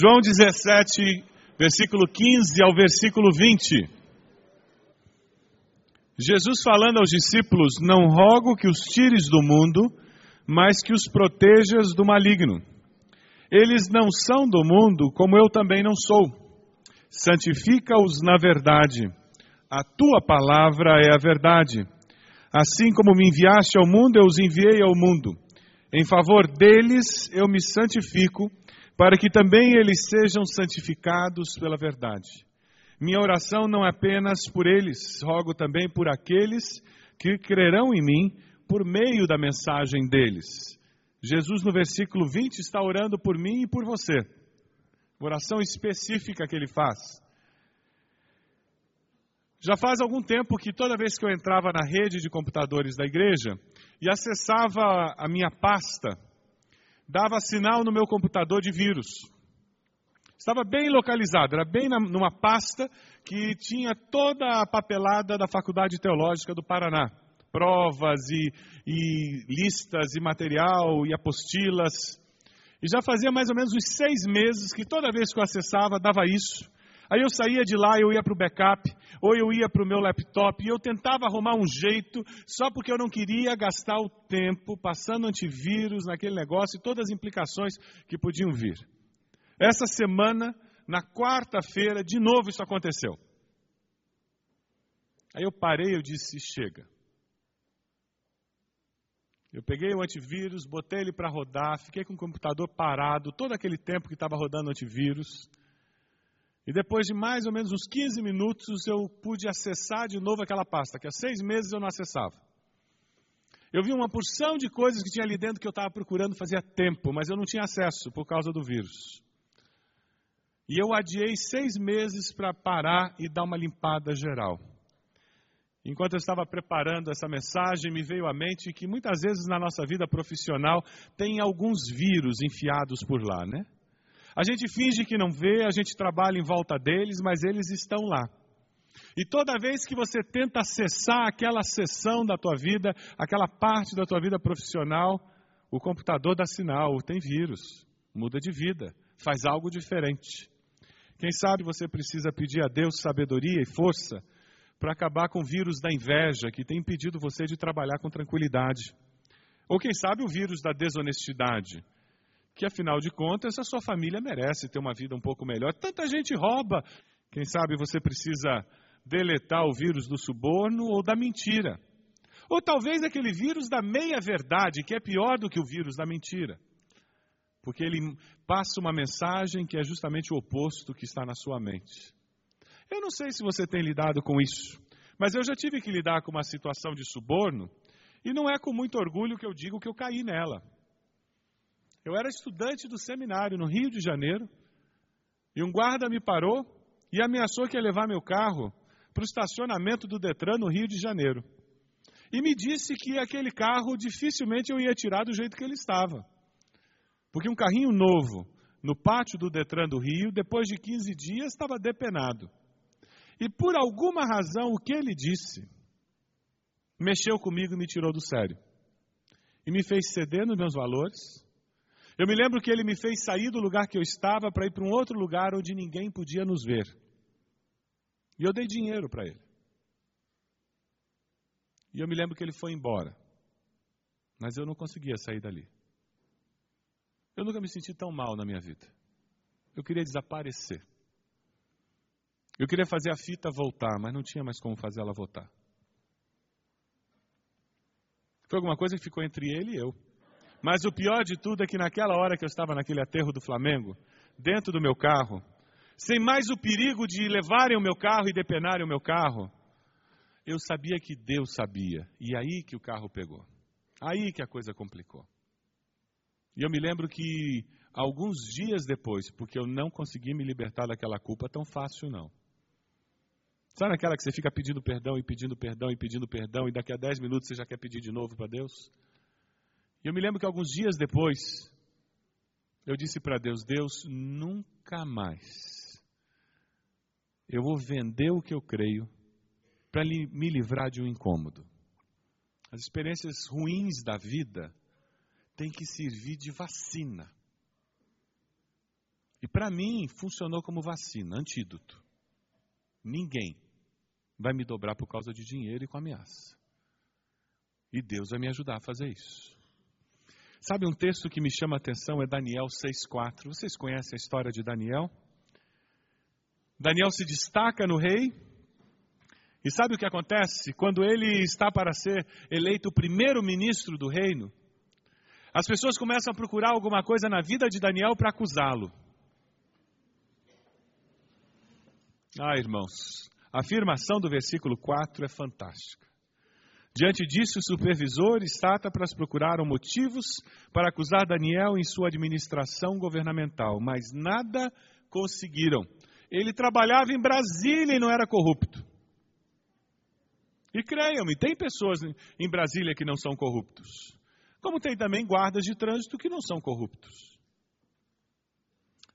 João 17, versículo 15 ao versículo 20. Jesus falando aos discípulos: Não rogo que os tires do mundo, mas que os protejas do maligno. Eles não são do mundo, como eu também não sou. Santifica-os na verdade. A tua palavra é a verdade. Assim como me enviaste ao mundo, eu os enviei ao mundo. Em favor deles eu me santifico para que também eles sejam santificados pela verdade. Minha oração não é apenas por eles, rogo também por aqueles que crerão em mim por meio da mensagem deles. Jesus, no versículo 20, está orando por mim e por você. Oração específica que ele faz. Já faz algum tempo que toda vez que eu entrava na rede de computadores da igreja e acessava a minha pasta, dava sinal no meu computador de vírus. Estava bem localizado, era bem na, numa pasta que tinha toda a papelada da Faculdade Teológica do Paraná. Provas e, e listas e material e apostilas. E já fazia mais ou menos uns seis meses que toda vez que eu acessava dava isso. Aí eu saía de lá, eu ia para o backup, ou eu ia para o meu laptop, e eu tentava arrumar um jeito, só porque eu não queria gastar o tempo passando antivírus naquele negócio e todas as implicações que podiam vir. Essa semana, na quarta-feira, de novo isso aconteceu. Aí eu parei e disse: chega. Eu peguei o antivírus, botei ele para rodar, fiquei com o computador parado todo aquele tempo que estava rodando antivírus. E depois de mais ou menos uns 15 minutos, eu pude acessar de novo aquela pasta, que há seis meses eu não acessava. Eu vi uma porção de coisas que tinha ali dentro que eu estava procurando fazia tempo, mas eu não tinha acesso por causa do vírus. E eu adiei seis meses para parar e dar uma limpada geral. Enquanto eu estava preparando essa mensagem, me veio à mente que muitas vezes na nossa vida profissional tem alguns vírus enfiados por lá, né? A gente finge que não vê, a gente trabalha em volta deles, mas eles estão lá. E toda vez que você tenta acessar aquela seção da tua vida, aquela parte da tua vida profissional, o computador dá sinal, tem vírus, muda de vida, faz algo diferente. Quem sabe você precisa pedir a Deus sabedoria e força para acabar com o vírus da inveja que tem impedido você de trabalhar com tranquilidade. Ou quem sabe o vírus da desonestidade que afinal de contas a sua família merece ter uma vida um pouco melhor. Tanta gente rouba. Quem sabe você precisa deletar o vírus do suborno ou da mentira. Ou talvez aquele vírus da meia-verdade, que é pior do que o vírus da mentira. porque ele passa uma mensagem que é justamente o oposto que está na sua mente. Eu não sei se você tem lidado com isso, mas eu já tive que lidar com uma situação de suborno e não é com muito orgulho que eu digo que eu caí nela. Eu era estudante do seminário no Rio de Janeiro e um guarda me parou e ameaçou que ia levar meu carro para o estacionamento do Detran no Rio de Janeiro. E me disse que aquele carro dificilmente eu ia tirar do jeito que ele estava. Porque um carrinho novo no pátio do Detran do Rio, depois de 15 dias, estava depenado. E por alguma razão, o que ele disse mexeu comigo e me tirou do sério. E me fez ceder nos meus valores. Eu me lembro que ele me fez sair do lugar que eu estava para ir para um outro lugar onde ninguém podia nos ver. E eu dei dinheiro para ele. E eu me lembro que ele foi embora. Mas eu não conseguia sair dali. Eu nunca me senti tão mal na minha vida. Eu queria desaparecer. Eu queria fazer a fita voltar, mas não tinha mais como fazer ela voltar. Foi alguma coisa que ficou entre ele e eu. Mas o pior de tudo é que naquela hora que eu estava naquele aterro do Flamengo, dentro do meu carro, sem mais o perigo de levarem o meu carro e depenarem o meu carro, eu sabia que Deus sabia. E aí que o carro pegou. Aí que a coisa complicou. E eu me lembro que alguns dias depois, porque eu não consegui me libertar daquela culpa tão fácil não. Sabe aquela que você fica pedindo perdão e pedindo perdão e pedindo perdão e daqui a dez minutos você já quer pedir de novo para Deus? Eu me lembro que alguns dias depois, eu disse para Deus: Deus, nunca mais eu vou vender o que eu creio para me livrar de um incômodo. As experiências ruins da vida tem que servir de vacina. E para mim funcionou como vacina, antídoto. Ninguém vai me dobrar por causa de dinheiro e com ameaça. E Deus vai me ajudar a fazer isso. Sabe um texto que me chama a atenção é Daniel 6:4. Vocês conhecem a história de Daniel? Daniel se destaca no rei. E sabe o que acontece? Quando ele está para ser eleito primeiro ministro do reino, as pessoas começam a procurar alguma coisa na vida de Daniel para acusá-lo. Ah, irmãos, a afirmação do versículo 4 é fantástica. Diante disso, o supervisor Stata procuraram motivos para acusar Daniel em sua administração governamental, mas nada conseguiram. Ele trabalhava em Brasília e não era corrupto. E creiam-me, tem pessoas em Brasília que não são corruptos. Como tem também guardas de trânsito que não são corruptos.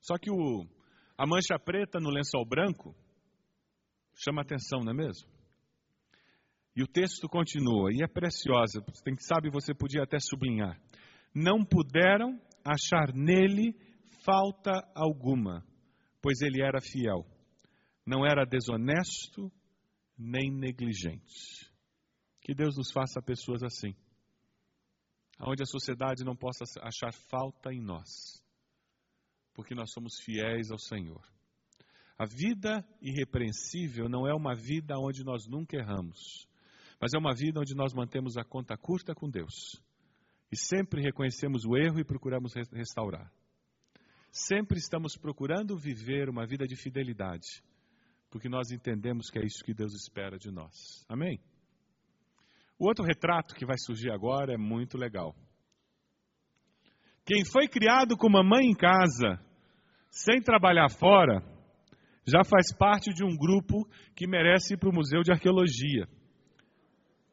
Só que o, a mancha preta no lençol branco chama atenção, não é mesmo? E o texto continua, e é preciosa, quem sabe você podia até sublinhar. Não puderam achar nele falta alguma, pois ele era fiel. Não era desonesto nem negligente. Que Deus nos faça pessoas assim onde a sociedade não possa achar falta em nós, porque nós somos fiéis ao Senhor. A vida irrepreensível não é uma vida onde nós nunca erramos, mas é uma vida onde nós mantemos a conta curta com Deus e sempre reconhecemos o erro e procuramos restaurar. Sempre estamos procurando viver uma vida de fidelidade, porque nós entendemos que é isso que Deus espera de nós. Amém? O outro retrato que vai surgir agora é muito legal. Quem foi criado com mamãe em casa, sem trabalhar fora, já faz parte de um grupo que merece ir para o Museu de Arqueologia.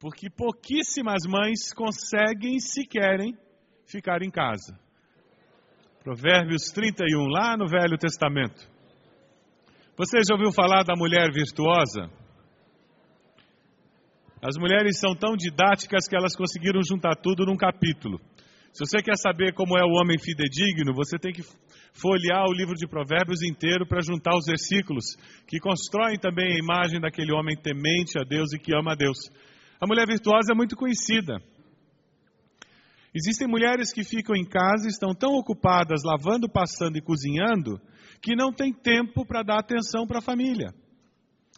Porque pouquíssimas mães conseguem, se querem, ficar em casa. Provérbios 31, lá no Velho Testamento. Você já ouviu falar da mulher virtuosa? As mulheres são tão didáticas que elas conseguiram juntar tudo num capítulo. Se você quer saber como é o homem fidedigno, você tem que folhear o livro de Provérbios inteiro para juntar os versículos que constroem também a imagem daquele homem temente a Deus e que ama a Deus. A mulher virtuosa é muito conhecida. Existem mulheres que ficam em casa e estão tão ocupadas lavando, passando e cozinhando que não têm tempo para dar atenção para a família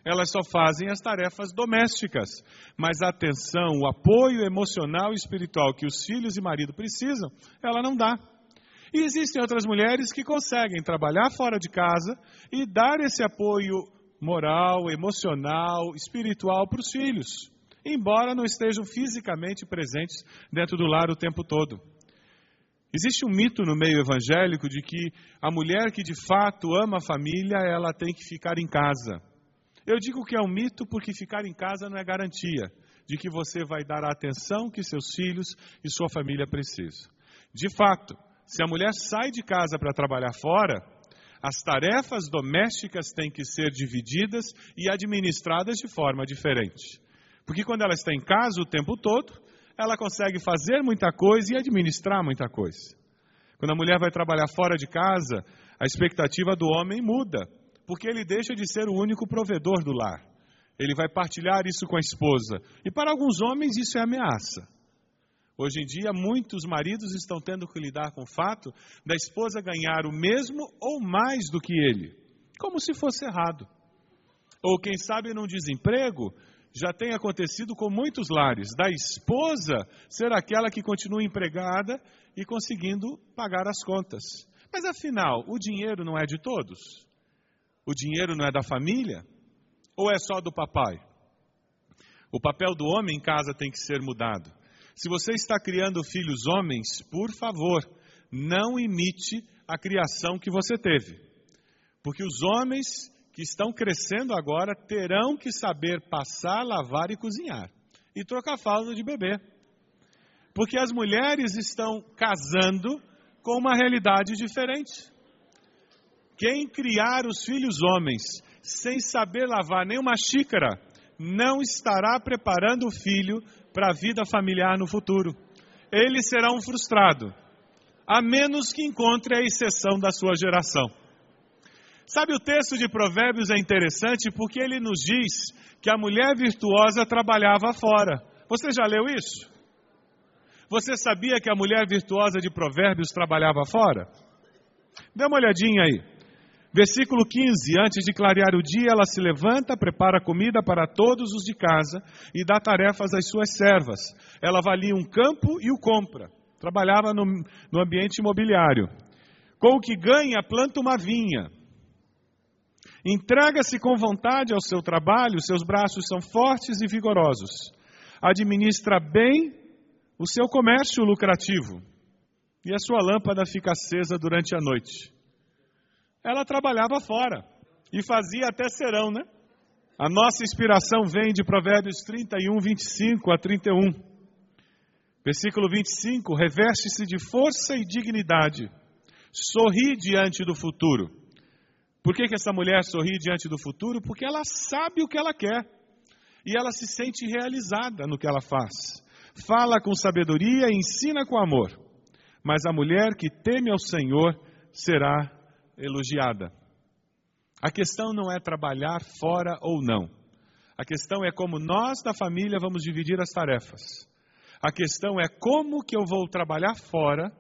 elas só fazem as tarefas domésticas, mas a atenção, o apoio emocional e espiritual que os filhos e marido precisam, ela não dá. E existem outras mulheres que conseguem trabalhar fora de casa e dar esse apoio moral, emocional, espiritual para os filhos, embora não estejam fisicamente presentes dentro do lar o tempo todo. Existe um mito no meio evangélico de que a mulher que de fato ama a família, ela tem que ficar em casa. Eu digo que é um mito porque ficar em casa não é garantia de que você vai dar a atenção que seus filhos e sua família precisam. De fato, se a mulher sai de casa para trabalhar fora, as tarefas domésticas têm que ser divididas e administradas de forma diferente. Porque quando ela está em casa o tempo todo, ela consegue fazer muita coisa e administrar muita coisa. Quando a mulher vai trabalhar fora de casa, a expectativa do homem muda, porque ele deixa de ser o único provedor do lar. Ele vai partilhar isso com a esposa. E para alguns homens isso é ameaça. Hoje em dia, muitos maridos estão tendo que lidar com o fato da esposa ganhar o mesmo ou mais do que ele, como se fosse errado. Ou quem sabe num desemprego, já tem acontecido com muitos lares, da esposa ser aquela que continua empregada e conseguindo pagar as contas. Mas afinal, o dinheiro não é de todos? O dinheiro não é da família? Ou é só do papai? O papel do homem em casa tem que ser mudado. Se você está criando filhos homens, por favor, não imite a criação que você teve. Porque os homens que estão crescendo agora terão que saber passar, lavar e cozinhar. E trocar fralda de bebê. Porque as mulheres estão casando com uma realidade diferente. Quem criar os filhos homens sem saber lavar nenhuma xícara, não estará preparando o filho para a vida familiar no futuro. Ele será um frustrado, a menos que encontre a exceção da sua geração. Sabe, o texto de Provérbios é interessante porque ele nos diz que a mulher virtuosa trabalhava fora. Você já leu isso? Você sabia que a mulher virtuosa de Provérbios trabalhava fora? Dê uma olhadinha aí. Versículo 15: Antes de clarear o dia, ela se levanta, prepara comida para todos os de casa e dá tarefas às suas servas. Ela avalia um campo e o compra. Trabalhava no, no ambiente imobiliário. Com o que ganha, planta uma vinha Entrega-se com vontade ao seu trabalho, seus braços são fortes e vigorosos. Administra bem o seu comércio lucrativo e a sua lâmpada fica acesa durante a noite. Ela trabalhava fora e fazia até serão, né? A nossa inspiração vem de Provérbios 31, 25 a 31. Versículo 25: Reveste-se de força e dignidade, sorri diante do futuro por que, que essa mulher sorri diante do futuro? Porque ela sabe o que ela quer e ela se sente realizada no que ela faz. Fala com sabedoria e ensina com amor. Mas a mulher que teme ao Senhor será elogiada. A questão não é trabalhar fora ou não. A questão é como nós da família vamos dividir as tarefas. A questão é como que eu vou trabalhar fora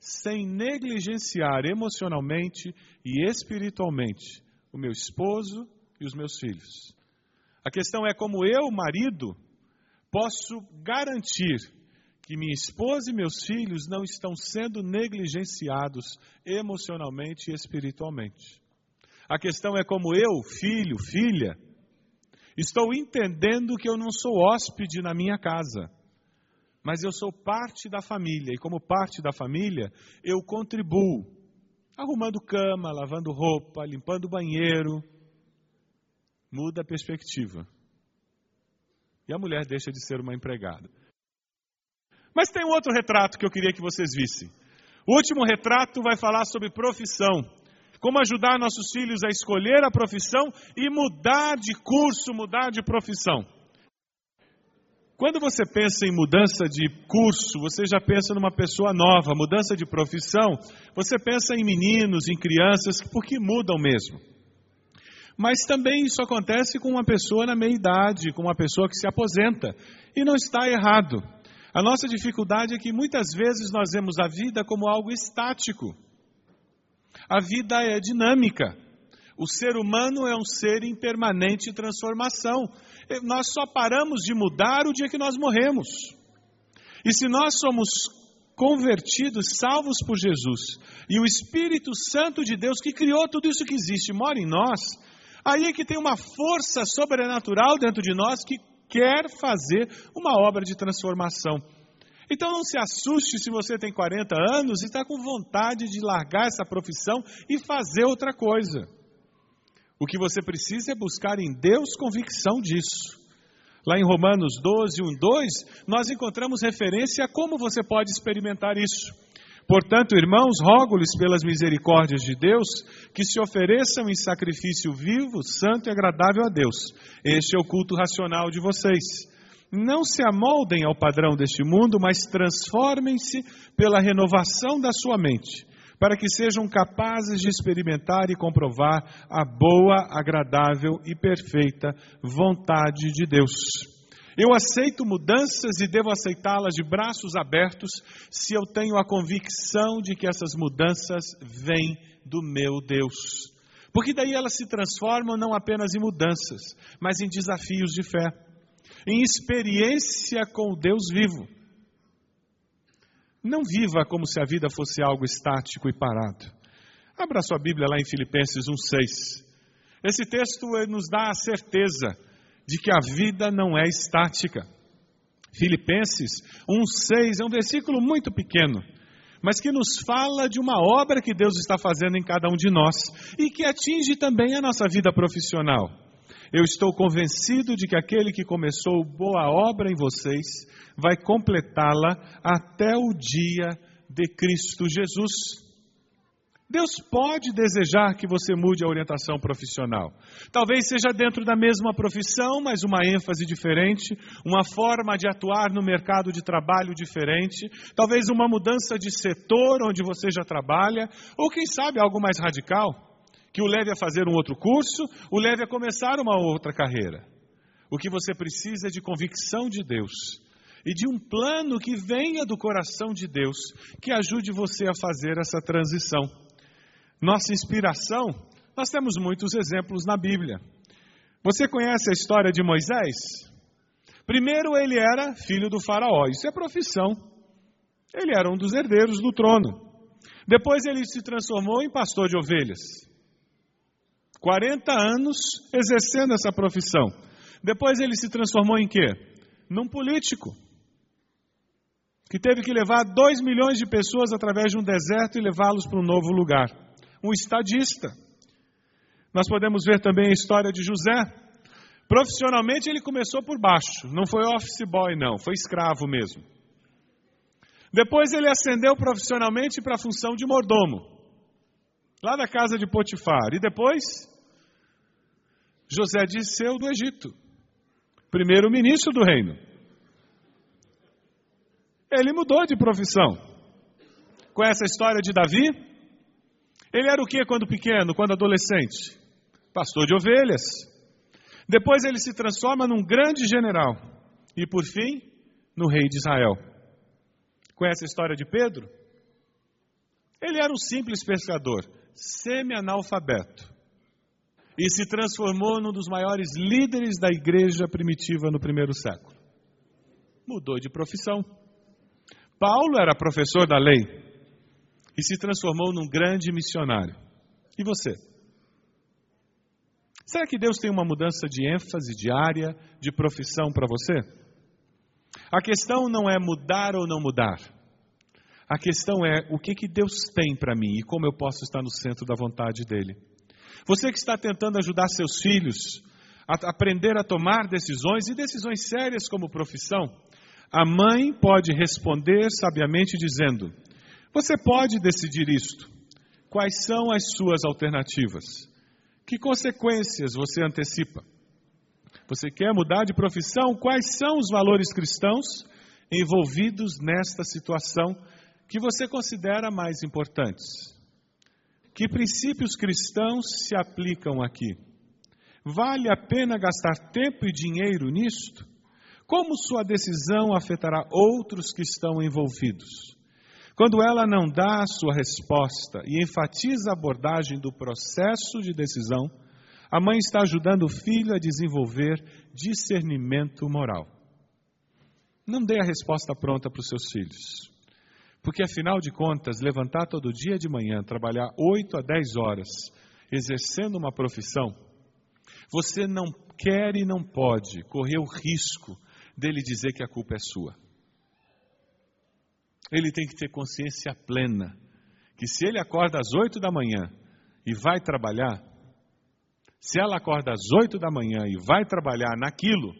sem negligenciar emocionalmente e espiritualmente o meu esposo e os meus filhos. A questão é como eu, marido, posso garantir que minha esposa e meus filhos não estão sendo negligenciados emocionalmente e espiritualmente. A questão é como eu, filho, filha, estou entendendo que eu não sou hóspede na minha casa mas eu sou parte da família, e como parte da família, eu contribuo, arrumando cama, lavando roupa, limpando o banheiro. Muda a perspectiva. E a mulher deixa de ser uma empregada. Mas tem um outro retrato que eu queria que vocês vissem. O último retrato vai falar sobre profissão. Como ajudar nossos filhos a escolher a profissão e mudar de curso, mudar de profissão. Quando você pensa em mudança de curso, você já pensa numa pessoa nova, mudança de profissão, você pensa em meninos, em crianças, porque mudam mesmo. Mas também isso acontece com uma pessoa na meia idade, com uma pessoa que se aposenta, e não está errado. A nossa dificuldade é que muitas vezes nós vemos a vida como algo estático. A vida é dinâmica. O ser humano é um ser em permanente transformação nós só paramos de mudar o dia que nós morremos. E se nós somos convertidos, salvos por Jesus, e o Espírito Santo de Deus que criou tudo isso que existe mora em nós, aí é que tem uma força sobrenatural dentro de nós que quer fazer uma obra de transformação. Então não se assuste se você tem 40 anos e está com vontade de largar essa profissão e fazer outra coisa. O que você precisa é buscar em Deus convicção disso. Lá em Romanos 12, 1, 2, nós encontramos referência a como você pode experimentar isso. Portanto, irmãos, rogo-lhes pelas misericórdias de Deus que se ofereçam em sacrifício vivo, santo e agradável a Deus. Este é o culto racional de vocês. Não se amoldem ao padrão deste mundo, mas transformem-se pela renovação da sua mente, para que sejam capazes de experimentar e comprovar a boa, agradável e perfeita vontade de Deus. Eu aceito mudanças e devo aceitá-las de braços abertos se eu tenho a convicção de que essas mudanças vêm do meu Deus. Porque daí elas se transformam não apenas em mudanças, mas em desafios de fé, em experiência com o Deus vivo. Não viva como se a vida fosse algo estático e parado. Abra sua Bíblia lá em Filipenses 1,6. Esse texto nos dá a certeza de que a vida não é estática. Filipenses 1,6 é um versículo muito pequeno, mas que nos fala de uma obra que Deus está fazendo em cada um de nós e que atinge também a nossa vida profissional. Eu estou convencido de que aquele que começou boa obra em vocês vai completá-la até o dia de Cristo Jesus. Deus pode desejar que você mude a orientação profissional. Talvez seja dentro da mesma profissão, mas uma ênfase diferente, uma forma de atuar no mercado de trabalho diferente, talvez uma mudança de setor onde você já trabalha, ou quem sabe algo mais radical, que o leve a fazer um outro curso, o leve a começar uma outra carreira. O que você precisa é de convicção de Deus e de um plano que venha do coração de Deus, que ajude você a fazer essa transição nossa inspiração, nós temos muitos exemplos na Bíblia. Você conhece a história de Moisés? Primeiro, ele era filho do Faraó, isso é profissão. Ele era um dos herdeiros do trono. Depois, ele se transformou em pastor de ovelhas. 40 anos exercendo essa profissão. Depois, ele se transformou em quê? Num político. Que teve que levar 2 milhões de pessoas através de um deserto e levá-los para um novo lugar um estadista. Nós podemos ver também a história de José. Profissionalmente ele começou por baixo, não foi office boy, não, foi escravo mesmo. Depois ele ascendeu profissionalmente para a função de mordomo, lá da casa de Potifar. E depois, José Disseu do Egito, primeiro-ministro do reino. Ele mudou de profissão. Conhece a história de Davi? Ele era o que quando pequeno, quando adolescente? Pastor de ovelhas. Depois ele se transforma num grande general. E por fim, no rei de Israel. Conhece a história de Pedro? Ele era um simples pescador, semi-analfabeto. E se transformou num dos maiores líderes da igreja primitiva no primeiro século. Mudou de profissão. Paulo era professor da lei, e se transformou num grande missionário. E você? Será que Deus tem uma mudança de ênfase, de área, de profissão para você? A questão não é mudar ou não mudar. A questão é o que, que Deus tem para mim e como eu posso estar no centro da vontade dEle. Você que está tentando ajudar seus filhos a aprender a tomar decisões e decisões sérias como profissão, a mãe pode responder sabiamente dizendo: você pode decidir isto. Quais são as suas alternativas? Que consequências você antecipa? Você quer mudar de profissão? Quais são os valores cristãos envolvidos nesta situação que você considera mais importantes? Que princípios cristãos se aplicam aqui? Vale a pena gastar tempo e dinheiro nisto? Como sua decisão afetará outros que estão envolvidos? Quando ela não dá a sua resposta e enfatiza a abordagem do processo de decisão, a mãe está ajudando o filho a desenvolver discernimento moral. Não dê a resposta pronta para os seus filhos. Porque afinal de contas, levantar todo dia de manhã, trabalhar 8 a 10 horas, exercendo uma profissão, você não quer e não pode correr o risco dele dizer que a culpa é sua. Ele tem que ter consciência plena que se ele acorda às 8 da manhã e vai trabalhar, se ela acorda às 8 da manhã e vai trabalhar naquilo,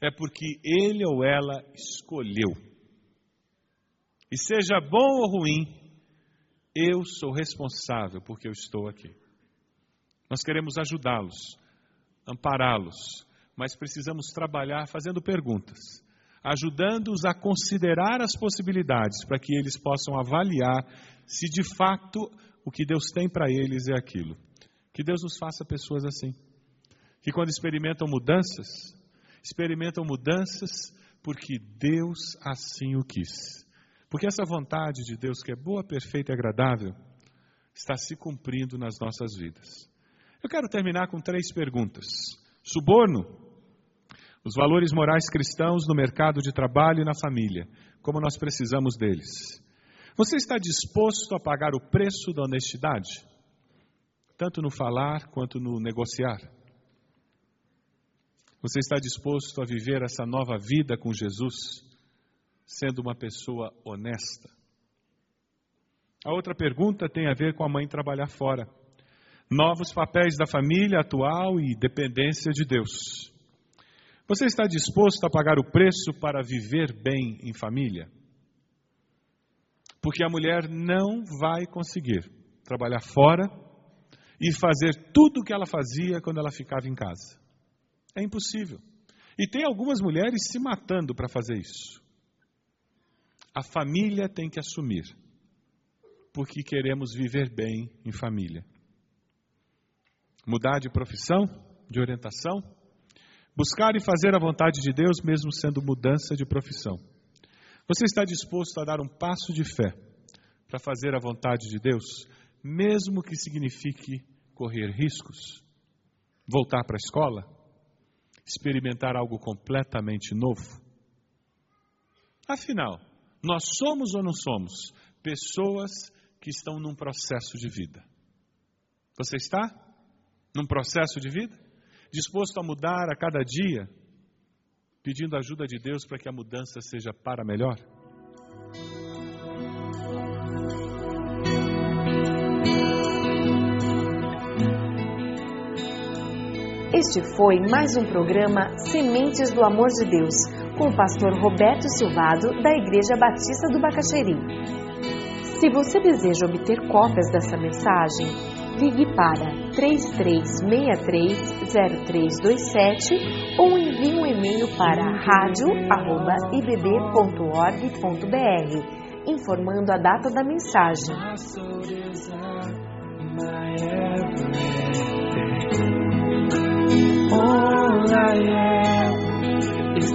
é porque ele ou ela escolheu. E seja bom ou ruim, eu sou responsável porque eu estou aqui. Nós queremos ajudá-los, ampará-los, mas precisamos trabalhar fazendo perguntas, ajudando-os a considerar as possibilidades para que eles possam avaliar se de fato o que Deus tem para eles é aquilo. Que Deus nos faça pessoas assim, que quando experimentam mudanças, experimentam mudanças porque Deus assim o quis. Porque essa vontade de Deus, que é boa, perfeita e agradável, está se cumprindo nas nossas vidas. Eu quero terminar com três perguntas. Suborno, os valores morais cristãos no mercado de trabalho e na família, como nós precisamos deles. Você está disposto a pagar o preço da honestidade? Tanto no falar quanto no negociar. Você está disposto a viver essa nova vida com Jesus, sendo uma pessoa honesta? A outra pergunta tem a ver com a mãe trabalhar fora novos papéis da família atual e dependência de Deus. Você está disposto a pagar o preço para viver bem em família? Porque a mulher não vai conseguir trabalhar fora e fazer tudo o que ela fazia quando ela ficava em casa. É impossível. E tem algumas mulheres se matando para fazer isso. A família tem que assumir, porque queremos viver bem em família mudar de profissão, de orientação, buscar e fazer a vontade de Deus, mesmo sendo mudança de profissão. Você está disposto a dar um passo de fé para fazer a vontade de Deus, mesmo que signifique correr riscos? Voltar para a escola? Experimentar algo completamente novo? Afinal, nós somos ou não somos pessoas que estão num processo de vida? Você está? num processo de vida, disposto a mudar a cada dia, pedindo a ajuda de Deus para que a mudança seja para melhor? Este foi mais um programa Sementes do Amor de Deus, com o pastor Roberto Silvado, da Igreja Batista do Bacaxeri. Se você deseja obter cópias dessa mensagem, ligue para 33630327 ou envie um e-mail para radio@ibb.org.br informando a data da mensagem. All I am